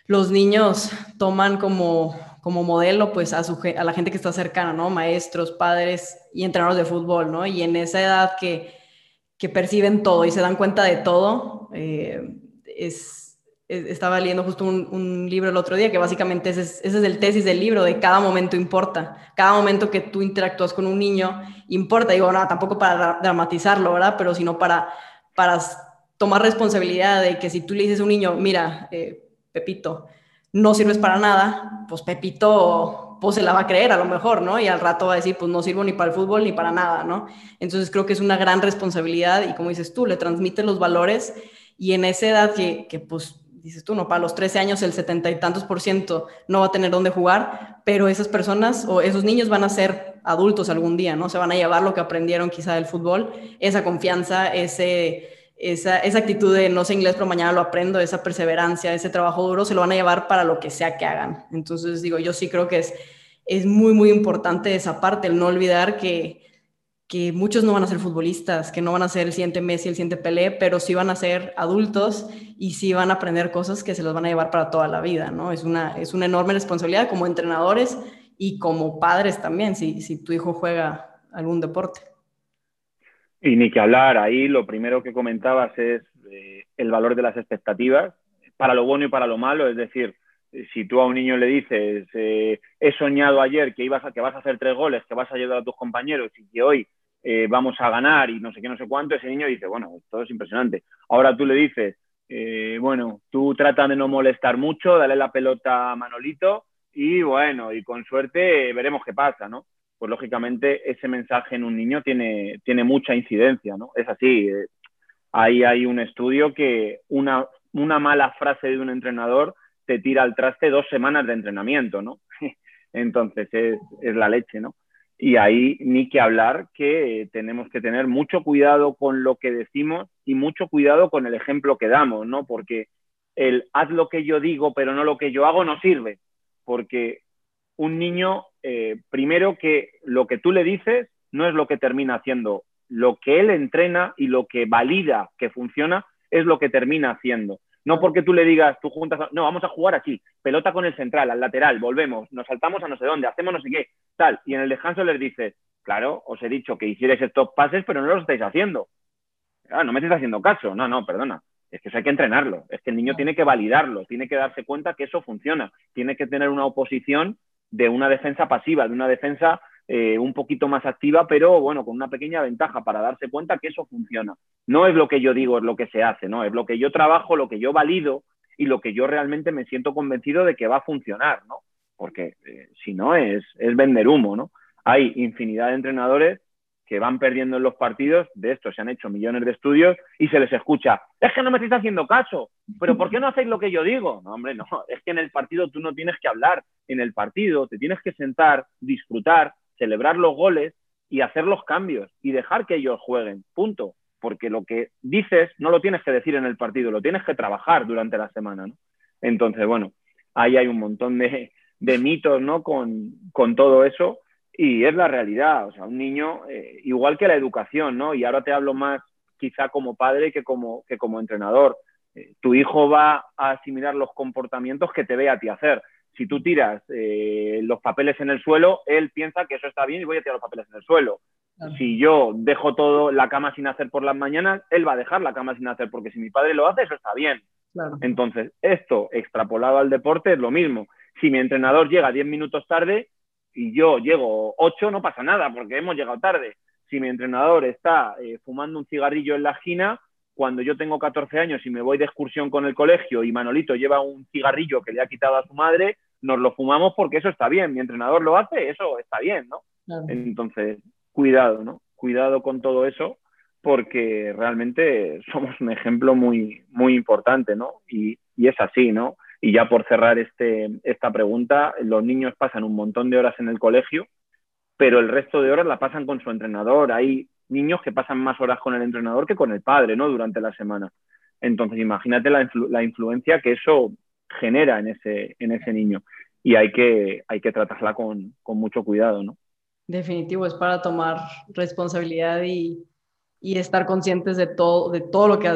los niños toman como, como modelo pues a, su, a la gente que está cercana, ¿no? Maestros, padres y entrenadores de fútbol, ¿no? Y en esa edad que, que perciben todo y se dan cuenta de todo, eh, es, estaba leyendo justo un, libro el otro día que básicamente ese es, ese es, el tesis del libro, de cada momento importa, cada momento que tú interactúas con un niño importa, digo, no, tampoco para dramatizarlo, ¿verdad? Pero sino para, para tomar responsabilidad de que si tú le dices a un niño, mira, eh, Pepito, no sirves para nada, pues Pepito pues se la va a creer a lo mejor, ¿no? Y al rato va a decir, pues no sirvo ni para el fútbol ni para nada, ¿no? Entonces creo que es una gran responsabilidad y como dices tú, le transmite los valores y en esa edad que, que pues dices tú, no, para los 13 años el setenta y tantos por ciento no va a tener dónde jugar, pero esas personas o esos niños van a ser adultos algún día, ¿no? Se van a llevar lo que aprendieron quizá del fútbol, esa confianza, ese, esa, esa actitud de no sé inglés, pero mañana lo aprendo, esa perseverancia, ese trabajo duro, se lo van a llevar para lo que sea que hagan. Entonces, digo, yo sí creo que es, es muy, muy importante esa parte, el no olvidar que que muchos no van a ser futbolistas, que no van a ser el siguiente Messi, el siguiente Pelé, pero sí van a ser adultos y sí van a aprender cosas que se los van a llevar para toda la vida, ¿no? Es una, es una enorme responsabilidad como entrenadores y como padres también, si, si tu hijo juega algún deporte. Y ni que hablar, ahí lo primero que comentabas es eh, el valor de las expectativas, para lo bueno y para lo malo, es decir, si tú a un niño le dices, eh, he soñado ayer que, ibas a, que vas a hacer tres goles, que vas a ayudar a tus compañeros y que hoy eh, vamos a ganar y no sé qué, no sé cuánto, ese niño dice, bueno, todo es impresionante. Ahora tú le dices, eh, bueno, tú trata de no molestar mucho, dale la pelota a Manolito y bueno, y con suerte veremos qué pasa, ¿no? Pues lógicamente ese mensaje en un niño tiene, tiene mucha incidencia, ¿no? Es así. ahí hay un estudio que una, una mala frase de un entrenador te tira al traste dos semanas de entrenamiento, ¿no? Entonces es, la leche, ¿no? Y ahí ni que hablar que tenemos que tener mucho cuidado con lo que decimos y mucho cuidado con el ejemplo que damos, ¿no? Porque el haz lo que yo digo pero no lo que yo hago no sirve, porque un niño, eh, primero que lo que tú le dices no es lo que termina haciendo, lo que él entrena y lo que valida que funciona es lo que termina haciendo. No porque tú le digas, tú juntas, no, vamos a jugar aquí, pelota con el central, al lateral, volvemos, nos saltamos a no sé dónde, hacemos no sé qué, tal. Y en el descanso les dices, claro, os he dicho que hicierais estos pases, pero no los estáis haciendo. Ah, no me estáis haciendo caso. No, no, perdona. Es que eso hay que entrenarlo. Es que el niño tiene que validarlo, tiene que darse cuenta que eso funciona. Tiene que tener una oposición de una defensa pasiva, de una defensa eh, un poquito más activa, pero bueno, con una pequeña ventaja para darse cuenta que eso funciona. No es lo que yo digo, es lo que se hace, ¿no? Es lo que yo trabajo, lo que yo valido y lo que yo realmente me siento convencido de que va a funcionar, ¿no? Porque eh, si no es, es vender humo, ¿no? Hay infinidad de entrenadores que van perdiendo en los partidos, de esto se han hecho millones de estudios y se les escucha, es que no me estáis haciendo caso, pero ¿por qué no hacéis lo que yo digo? No, hombre, no, es que en el partido tú no tienes que hablar, en el partido te tienes que sentar, disfrutar, celebrar los goles y hacer los cambios y dejar que ellos jueguen, punto. Porque lo que dices no lo tienes que decir en el partido, lo tienes que trabajar durante la semana, ¿no? Entonces, bueno, ahí hay un montón de, mitos, ¿no? Con, todo eso y es la realidad. O sea, un niño, eh, igual que la educación, ¿no? Y ahora te hablo más quizá como padre que como, que como entrenador. Eh, tu hijo va a asimilar los comportamientos que te ve a ti hacer si tú tiras eh, los papeles en el suelo, él piensa que eso está bien y voy a tirar los papeles en el suelo. Si yo dejo todo la cama sin hacer por las mañanas, él va a dejar la cama sin hacer, porque si mi padre lo hace, eso está bien. Entonces, esto extrapolado al deporte es lo mismo. Si mi entrenador llega 10 minutos tarde y yo llego 8, no pasa nada, porque hemos llegado tarde. Si mi entrenador está eh, fumando un cigarrillo en la esquina, cuando yo tengo 14 años y me voy de excursión con el colegio y Manolito lleva un cigarrillo que le ha quitado a su madre, nos lo fumamos porque eso está bien. Mi entrenador lo hace, eso está bien, ¿no? Entonces, cuidado, ¿no? Cuidado con todo eso porque realmente somos un ejemplo muy, muy importante, ¿no? Y, y es así, ¿no? Y ya por cerrar este, esta pregunta, los niños pasan un montón de horas en el colegio, pero el resto de horas la pasan con su entrenador. Hay niños que pasan más horas con el entrenador que con el padre, ¿no? Durante la semana. Entonces, imagínate la, influencia que eso genera en ese, en ese niño. Y hay que, hay que tratarla con, mucho cuidado, ¿no? Definitivo, es para tomar responsabilidad y, estar conscientes de todo, de todo lo que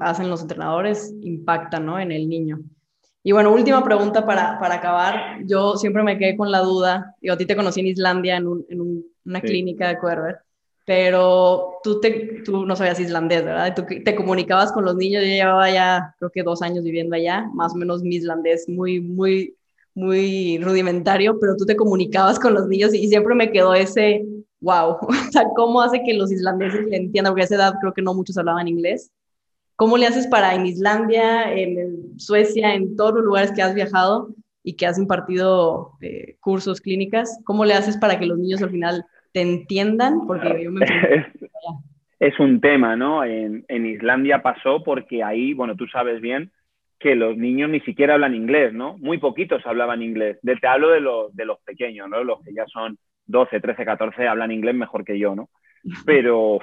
hacen los entrenadores, impacta, ¿no? En el niño. Y bueno, última pregunta para, acabar. Yo siempre me quedé con la duda, yo a ti te conocí en Islandia en, una clínica de Cuerver pero tú, te, tú no sabías islandés, ¿verdad? Tú te comunicabas con los niños, yo llevaba ya creo que dos años viviendo allá, más o menos mi islandés muy, muy, muy rudimentario, pero tú te comunicabas con los niños y siempre me quedó ese, wow, o sea, ¿cómo hace que los islandeses le entiendan? Porque a esa edad creo que no muchos hablaban inglés. ¿Cómo le haces para en Islandia, en Suecia, en todos los lugares que has viajado, y que has impartido eh, cursos, clínicas, ¿cómo le haces para que los niños al final te entiendan? Porque yo me es, un tema, ¿no? En, en Islandia pasó porque ahí, bueno, tú sabes bien, que los niños ni siquiera hablan inglés, ¿no? Muy poquitos hablaban inglés. te hablo de, los, de los pequeños, ¿no? Los que ya son 12, 13, 14 hablan inglés mejor que yo, ¿no? Pero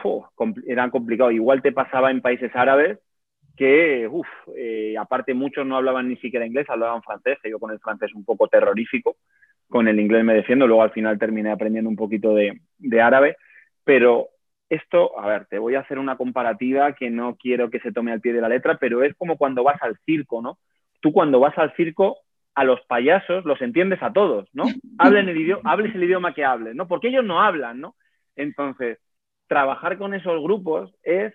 eran complicados. Igual te pasaba en países árabes que, uff, eh, aparte muchos no hablaban ni siquiera inglés, hablaban francés, yo con el francés un poco terrorífico, con el inglés me defiendo, luego al final terminé aprendiendo un poquito de, de árabe, pero esto, a ver, te voy a hacer una comparativa que no quiero que se tome al pie de la letra, pero es como cuando vas al circo, ¿no? Tú cuando vas al circo, a los payasos los entiendes a todos, ¿no? Hablen el idioma, hables el idioma que hables, ¿no? Porque ellos no hablan, ¿no? Entonces, trabajar con esos grupos es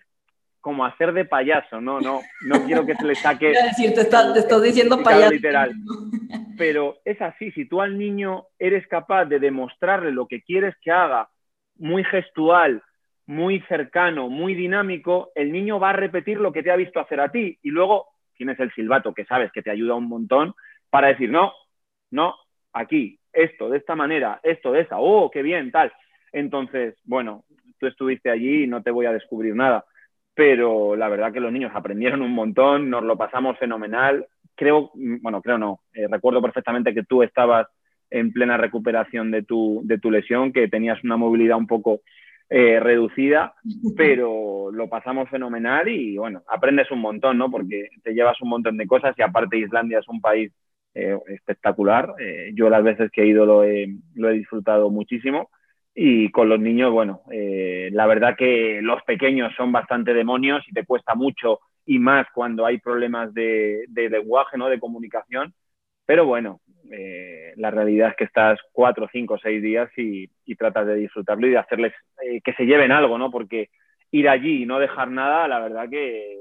como hacer de payaso, no, no, no quiero que se le saque. decir, te, estás diciendo payaso. Literal. Pero es así, si tú al niño eres capaz de demostrarle lo que quieres que haga, muy gestual, muy cercano, muy dinámico, el niño va a repetir lo que te ha visto hacer a ti y luego tienes el silbato que sabes que te ayuda un montón para decir, no, no, aquí, esto, de esta manera, esto, de esa, oh, qué bien, tal. Entonces, bueno, tú estuviste allí y no te voy a descubrir nada, pero la verdad que los niños aprendieron un montón, nos lo pasamos fenomenal. Creo, bueno, creo no, eh, recuerdo perfectamente que tú estabas en plena recuperación de tu, de tu lesión, que tenías una movilidad un poco eh, reducida, pero lo pasamos fenomenal y bueno, aprendes un montón, ¿no? Porque te llevas un montón de cosas y aparte Islandia es un país eh, espectacular. Eh, yo las veces que he ido lo he, lo he, disfrutado muchísimo y con los niños, bueno, la verdad que los pequeños son bastante demonios y te cuesta mucho y más cuando hay problemas de, de lenguaje, ¿no? De comunicación. Pero bueno, eh, la realidad es que estás cuatro, cinco, seis días y, tratas de disfrutarlo y de hacerles eh, que se lleven algo, ¿no? Porque ir allí y no dejar nada, la verdad que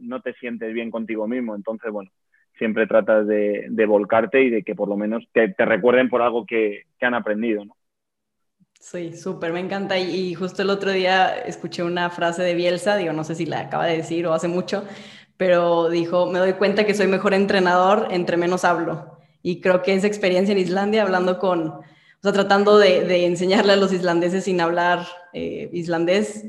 no te sientes bien contigo mismo. Entonces, bueno, siempre tratas de, volcarte y de que por lo menos te, recuerden por algo que, han aprendido, ¿no? Sí, súper, me encanta. Y, justo el otro día escuché una frase de Bielsa, digo, no sé si la acaba de decir o hace mucho, pero dijo, me doy cuenta que soy mejor entrenador entre menos hablo. Y creo que esa experiencia en Islandia, hablando con, o sea, tratando de, enseñarle a los islandeses sin hablar eh, islandés,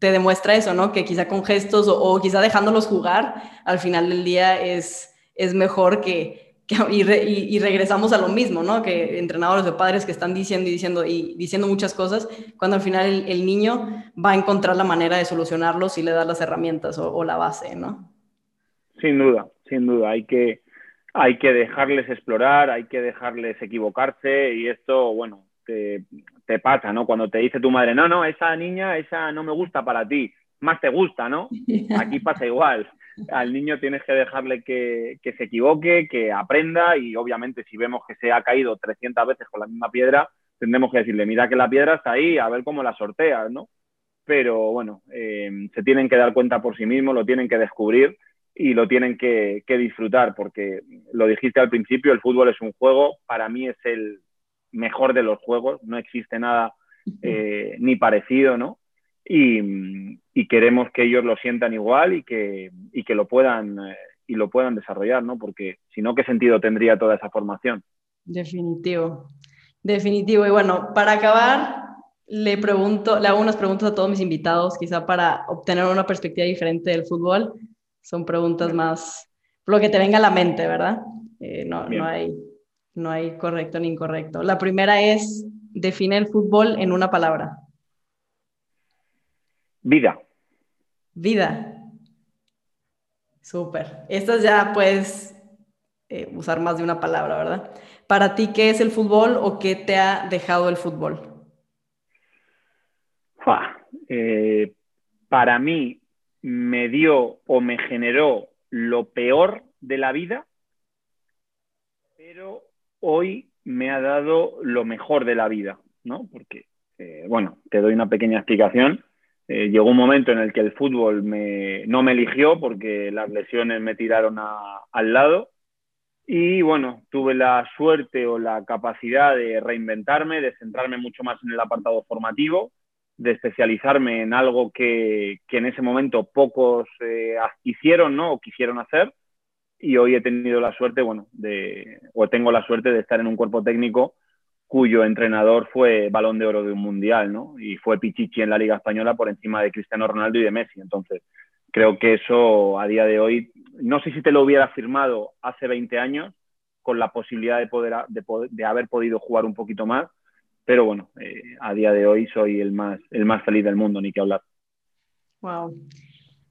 te demuestra eso, ¿no? Que quizá con gestos o, quizá dejándolos jugar, al final del día es, es mejor que, y, y, regresamos a lo mismo, ¿no? Que entrenadores o padres que están diciendo y diciendo y diciendo muchas cosas, cuando al final el, niño va a encontrar la manera de solucionarlo si le das las herramientas o, o, la base, ¿no? Sin duda, sin duda. Hay que, hay que dejarles explorar, hay que dejarles equivocarse y esto, bueno, te, pasa, ¿no? Cuando te dice tu madre, no, no, esa niña, esa no me gusta para ti, más te gusta, ¿no? Aquí pasa igual. Al niño tienes que dejarle que, que se equivoque, que aprenda y obviamente si vemos que se ha caído 300 veces con la misma piedra, tendremos que decirle, mira que la piedra está ahí, a ver cómo la sorteas, ¿no? Pero bueno, eh, se tienen que dar cuenta por sí mismos, lo tienen que descubrir y lo tienen que, disfrutar, porque lo dijiste al principio, el fútbol es un juego, para mí es el mejor de los juegos, no existe nada eh, ni parecido, ¿no? Y, queremos que ellos lo sientan igual y que, que lo puedan eh, y lo puedan desarrollar, ¿no? Porque si no, ¿qué sentido tendría toda esa formación? Definitivo, definitivo. Y bueno, para acabar, le pregunto, le hago unas preguntas a todos mis invitados, quizá para obtener una perspectiva diferente del fútbol. Son preguntas más, lo que te venga a la mente, ¿verdad? Eh, no, no, hay, no hay correcto ni incorrecto. La primera es, define el fútbol en una palabra. Vida. Vida. Súper. Estas ya puedes eh, usar más de una palabra, ¿verdad? Para ti, ¿qué es el fútbol o qué te ha dejado el fútbol? Eh, para mí, me dio o me generó lo peor de la vida, pero hoy me ha dado lo mejor de la vida, ¿no? Porque, eh, bueno, te doy una pequeña explicación. Eh, llegó un momento en el que el fútbol no me eligió porque las lesiones me tiraron al lado y bueno, tuve la suerte o la capacidad de reinventarme, de centrarme mucho más en el apartado formativo de especializarme en algo que, en ese momento pocos eh, hicieron ¿no? o quisieron hacer. y hoy he tenido la suerte, bueno, o tengo la suerte de estar en un cuerpo técnico cuyo entrenador fue balón de oro de un mundial, ¿no? Y fue Pichichi en la Liga Española por encima de Cristiano Ronaldo y de Messi. Entonces, creo que eso a día de hoy, no sé si te lo hubiera firmado hace 20 años, con la posibilidad de, poder, de, haber podido jugar un poquito más, pero bueno, eh, a día de hoy soy el más, el más feliz del mundo, ni que hablar. Wow.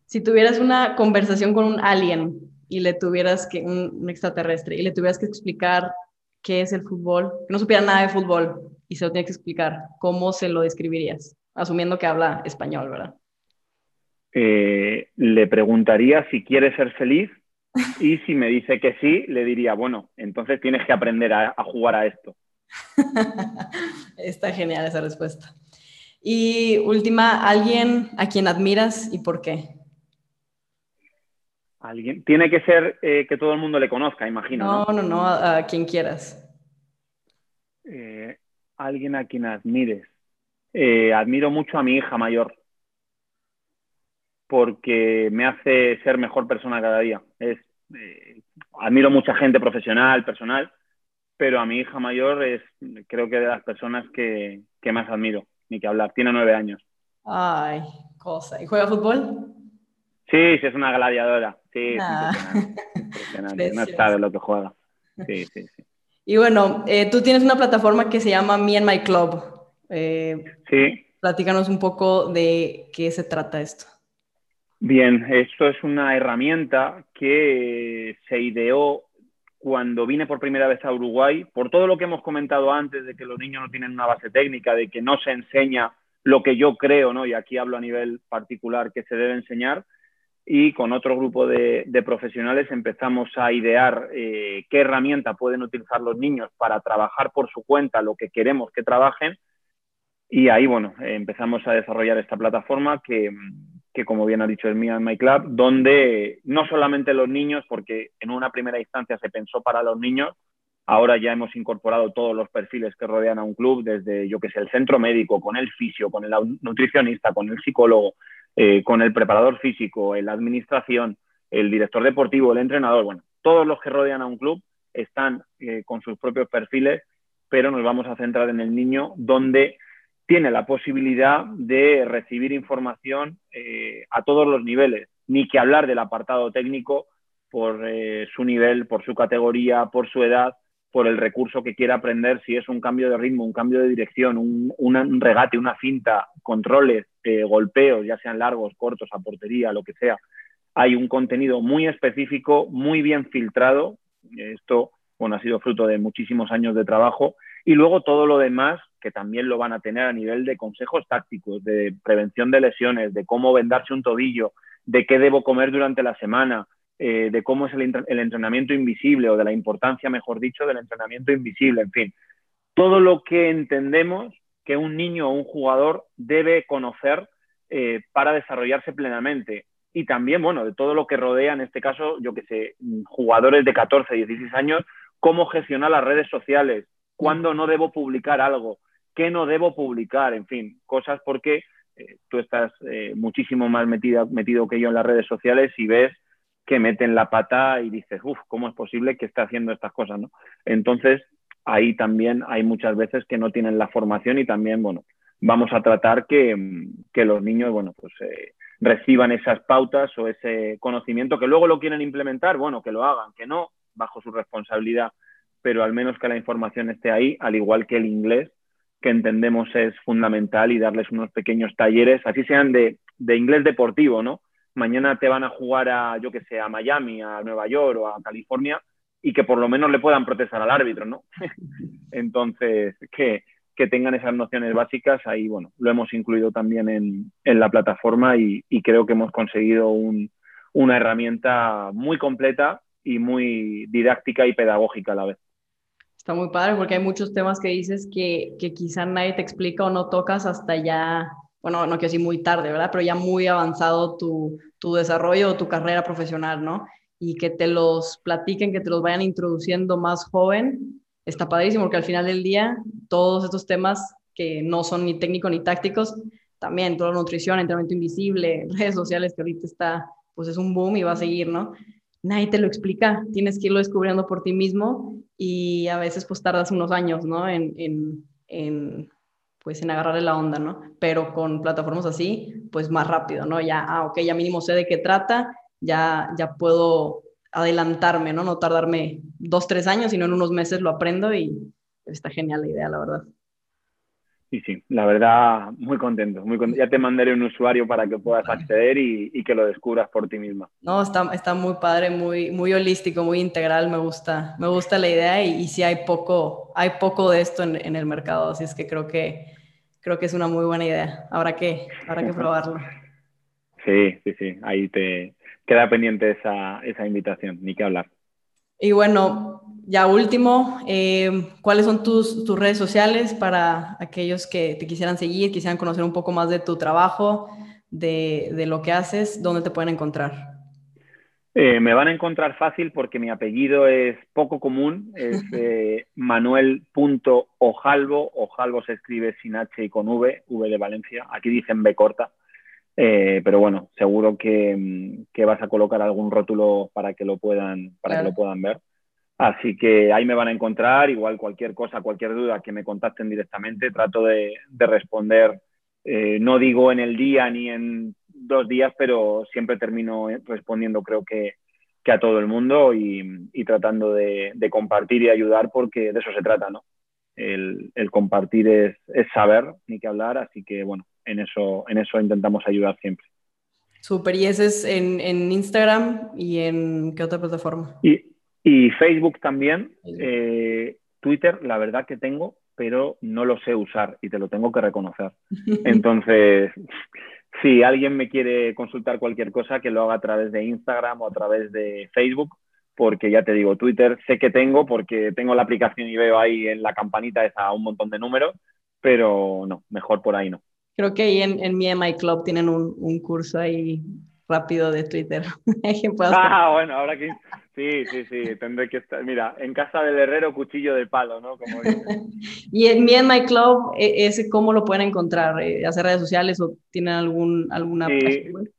Si tuvieras una conversación con un alien y le tuvieras que, un extraterrestre, y le tuvieras que explicar qué es el fútbol, que no supiera nada de fútbol y se lo tiene que explicar, ¿cómo se lo describirías? Asumiendo que habla español, ¿verdad? Eh, le preguntaría si quiere ser feliz y si me dice que sí, le diría, bueno, entonces tienes que aprender a, a jugar a esto. Está genial esa respuesta. Y última, ¿alguien a quien admiras y por qué? Alguien. Tiene que ser eh, que todo el mundo le conozca, imagino. No, no, no, a, quien quieras. Eh, alguien a quien admires. Eh, admiro mucho a mi hija mayor porque me hace ser mejor persona cada día. Es, admiro mucha gente profesional, personal, pero a mi hija mayor es creo que de las personas que, que más admiro, ni que hablar. Tiene nueve años. Ay, cosa. ¿Y juega fútbol? Sí, sí, es una gladiadora. Sí, ah. impresionante. No sabe lo que juega. Sí, sí, sí. Y bueno, eh, tú tienes una plataforma que se llama Me and My Club. Eh, sí. Platícanos un poco de qué se trata esto. Bien, esto es una herramienta que se ideó cuando vine por primera vez a Uruguay, por todo lo que hemos comentado antes de que los niños no tienen una base técnica, de que no se enseña lo que yo creo, ¿no? y aquí hablo a nivel particular, que se debe enseñar, y con otro grupo de, profesionales empezamos a idear eh, qué herramienta pueden utilizar los niños para trabajar por su cuenta lo que queremos que trabajen. Y ahí, bueno, empezamos a desarrollar esta plataforma que, que como bien ha dicho el Mía en My Club, donde no solamente los niños, porque en una primera instancia se pensó para los niños, ahora ya hemos incorporado todos los perfiles que rodean a un club, desde, yo que sé, el centro médico, con el fisio, con el nutricionista, con el psicólogo, eh, con el preparador físico, la administración, el director deportivo, el entrenador, bueno, todos los que rodean a un club están eh, con sus propios perfiles, pero nos vamos a centrar en el niño donde tiene la posibilidad de recibir información eh, a todos los niveles, ni que hablar del apartado técnico por su nivel, por su categoría, por su edad, por el recurso que quiera aprender, si es un cambio de ritmo, un cambio de dirección, un, regate, una cinta, controles, eh, golpeos, ya sean largos, cortos, a portería, lo que sea. Hay un contenido muy específico, muy bien filtrado. Esto, bueno, ha sido fruto de muchísimos años de trabajo. Y luego todo lo demás, que también lo van a tener a nivel de consejos tácticos, de prevención de lesiones, de cómo vendarse un tobillo, de qué debo comer durante la semana, eh, de cómo es el, entrenamiento invisible o de la importancia, mejor dicho, del entrenamiento invisible, en fin. Todo lo que entendemos que un niño o un jugador debe conocer eh, para desarrollarse plenamente. Y también, bueno, de todo lo que rodea, en este caso, yo que sé, jugadores de 14, 16 años, cómo gestionar las redes sociales, cuándo no debo publicar algo, qué no debo publicar, en fin, cosas porque eh, tú estás muchísimo más metido que yo en las redes sociales y ves que meten la pata y dices, uff, ¿cómo es posible que esté haciendo estas cosas? ¿no? Entonces, ahí también hay muchas veces que no tienen la formación y también, bueno, vamos a tratar que, los niños, bueno, pues eh, reciban esas pautas o ese conocimiento que luego lo quieren implementar, bueno, que lo hagan, que no, bajo su responsabilidad, pero al menos que la información esté ahí, al igual que el inglés, que entendemos es fundamental y darles unos pequeños talleres, así sean de, de inglés deportivo, ¿no? Mañana te van a jugar a, yo que sé, a Miami, a Nueva York o a California y que por lo menos le puedan protestar al árbitro, ¿no? Entonces, que, tengan esas nociones básicas, ahí, bueno, lo hemos incluido también en, la plataforma y, creo que hemos conseguido una herramienta muy completa y muy didáctica y pedagógica a la vez. Está muy padre porque hay muchos temas que dices que, que quizá nadie te explica o no tocas hasta ya bueno, no quiero decir muy tarde, ¿verdad? Pero ya muy avanzado tu, tu desarrollo o tu carrera profesional, ¿no? Y que te los platiquen, que te los vayan introduciendo más joven, está padrísimo, porque al final del día, todos estos temas que no son ni técnicos ni tácticos, también toda la nutrición, entrenamiento invisible, redes sociales, que ahorita está, pues es un boom y va a seguir, ¿no? nadie te lo explica, tienes que irlo descubriendo por ti mismo y a veces pues tardas unos años, ¿no? En, en, en pues en agarrarle la onda, ¿no? Pero con plataformas así, pues más rápido, ¿no? Ya, ah, ok, ya mínimo sé de qué trata, ya, ya puedo adelantarme, ¿no? No tardarme dos, tres años, sino en unos meses lo aprendo y está genial la idea, la verdad. Sí, sí, la verdad, muy contento, muy Ya te mandaré un usuario para que puedas acceder y, que lo descubras por ti misma. No, está, está muy padre, muy, muy holístico, muy integral, me gusta, me gusta la idea y, y sí hay poco, hay poco de esto en, en, el mercado, así es que creo que creo que es una muy buena idea. Habrá que, habrá que probarlo. Sí, sí, sí, ahí te queda pendiente esa, esa invitación, ni que hablar. Y bueno, ya último, eh, ¿cuáles son tus, tus, redes sociales para aquellos que te quisieran seguir, quisieran conocer un poco más de tu trabajo, de, de lo que haces? ¿Dónde te pueden encontrar? Eh, me van a encontrar fácil porque mi apellido es poco común, es eh, manuel.ojalvo, ojalvo se escribe sin H y con V, V de Valencia, aquí dicen B corta, eh, pero bueno, seguro que, que, vas a colocar algún rótulo para que lo puedan, para que lo puedan ver. Así que ahí me van a encontrar, igual cualquier cosa, cualquier duda que me contacten directamente, trato de, de responder, eh, no digo en el día ni en dos días, pero siempre termino respondiendo creo que, que a todo el mundo y, y tratando de, de, compartir y ayudar porque de eso se trata, ¿no? El, el compartir es, es, saber, ni que hablar, así que bueno, en eso, en eso intentamos ayudar siempre. Súper, y ese es en, en, Instagram y en qué otra plataforma? Y, y Facebook también. Eh, Twitter, la verdad que tengo, pero no lo sé usar y te lo tengo que reconocer. Entonces, si alguien me quiere consultar cualquier cosa, que lo haga a través de Instagram o a través de Facebook, porque ya te digo, Twitter sé que tengo porque tengo la aplicación y veo ahí en la campanita esa un montón de números, pero no, mejor por ahí no. Creo que ahí en, en mi My Club tienen un, un curso ahí rápido de Twitter. ah, bueno, ahora que... Sí, sí, sí, tendré que estar... Mira, en casa del herrero, cuchillo de palo, ¿no? Como y en Me and My Club, e, ¿ese cómo lo pueden encontrar? Eh, ¿Hacer redes sociales o tienen algún, alguna sí. página web?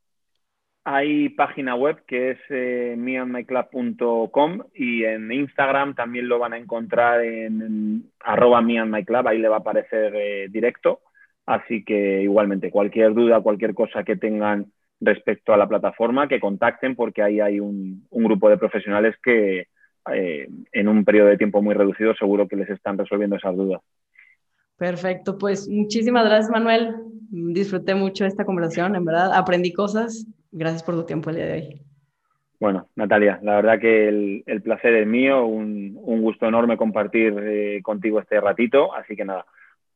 Hay página web que es eh, meandmyclub.com y en Instagram también lo van a encontrar en, en arroba meandmyclub, ahí le va a aparecer eh, directo. Así que igualmente, cualquier duda, cualquier cosa que tengan respecto a la plataforma, que contacten porque ahí hay un, un grupo de profesionales que eh, en un periodo de tiempo muy reducido seguro que les están resolviendo esas dudas. Perfecto, pues muchísimas gracias Manuel. Disfruté mucho esta conversación, en verdad, aprendí cosas. Gracias por tu tiempo el día de hoy. Bueno, Natalia, la verdad que el, el placer es mío, un, un gusto enorme compartir eh, contigo este ratito, así que nada,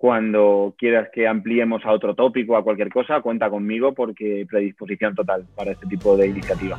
cuando quieras que ampliemos a otro tópico, a cualquier cosa, cuenta conmigo porque predisposición total para este tipo de iniciativa.